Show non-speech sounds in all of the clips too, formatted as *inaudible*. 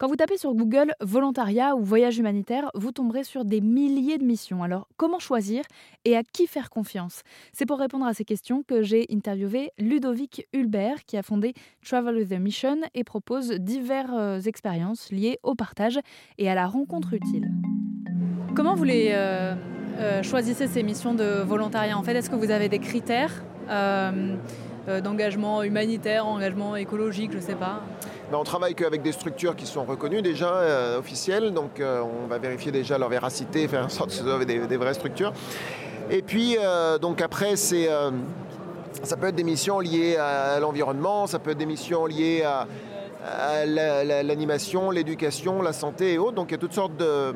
Quand vous tapez sur Google volontariat ou voyage humanitaire, vous tomberez sur des milliers de missions. Alors, comment choisir et à qui faire confiance? C'est pour répondre à ces questions que j'ai interviewé Ludovic Hulbert, qui a fondé Travel with a Mission et propose diverses expériences liées au partage et à la rencontre utile. Comment vous euh, euh, choisissez ces missions de volontariat? En fait, est-ce que vous avez des critères? euh, d'engagement humanitaire, engagement écologique, je ne sais pas ben, on travaille qu'avec des structures qui sont reconnues déjà, officielles, donc on va vérifier déjà leur véracité, faire en sorte que ce soit des, vraies structures. Et puis, donc après, c'est, ça peut être des missions liées à l'environnement, ça peut être des missions liées à, l'animation, l'éducation, la santé et autres. Donc il y a toutes sortes de,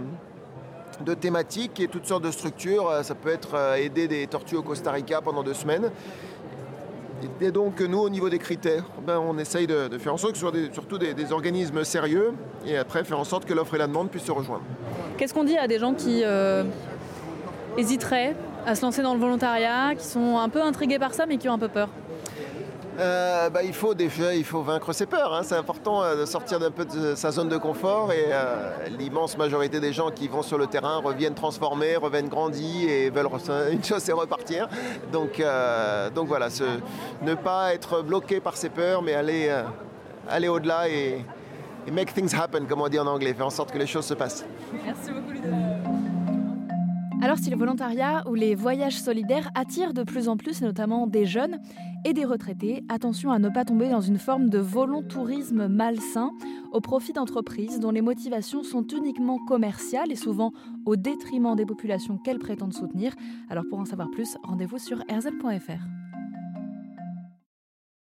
de thématiques et toutes sortes de structures. Euh, ça peut être euh, aider des tortues au Costa Rica pendant deux semaines. Et donc nous, au niveau des critères, ben, on essaye de, faire en sorte que ce soit surtout des, organismes sérieux et après faire en sorte que l'offre et la demande puissent se rejoindre. Qu'est-ce qu'on dit à des gens qui euh, hésiteraient à se lancer dans le volontariat, qui sont un peu intrigués par ça mais qui ont un peu peur? Euh, bah, il, faut des, il faut vaincre ses peurs. Hein. C'est important euh, de sortir d'un peu de sa zone de confort et euh, l'immense majorité des gens qui vont sur le terrain reviennent transformés, reviennent grandis et veulent *laughs* une chose c'est repartir. Donc, donc voilà, ne pas être bloqué par ses peurs mais aller, aller au-delà et, et, make things happen comme on dit en anglais, faire en sorte que les choses se passent. Merci beaucoup alors si le volontariat ou les voyages solidaires attirent de plus en plus notamment des jeunes et des retraités, attention à ne pas tomber dans une forme de volontourisme malsain au profit d'entreprises dont les motivations sont uniquement commerciales et souvent au détriment des populations qu'elles prétendent soutenir. Alors pour en savoir plus, rendez-vous sur rzl.fr.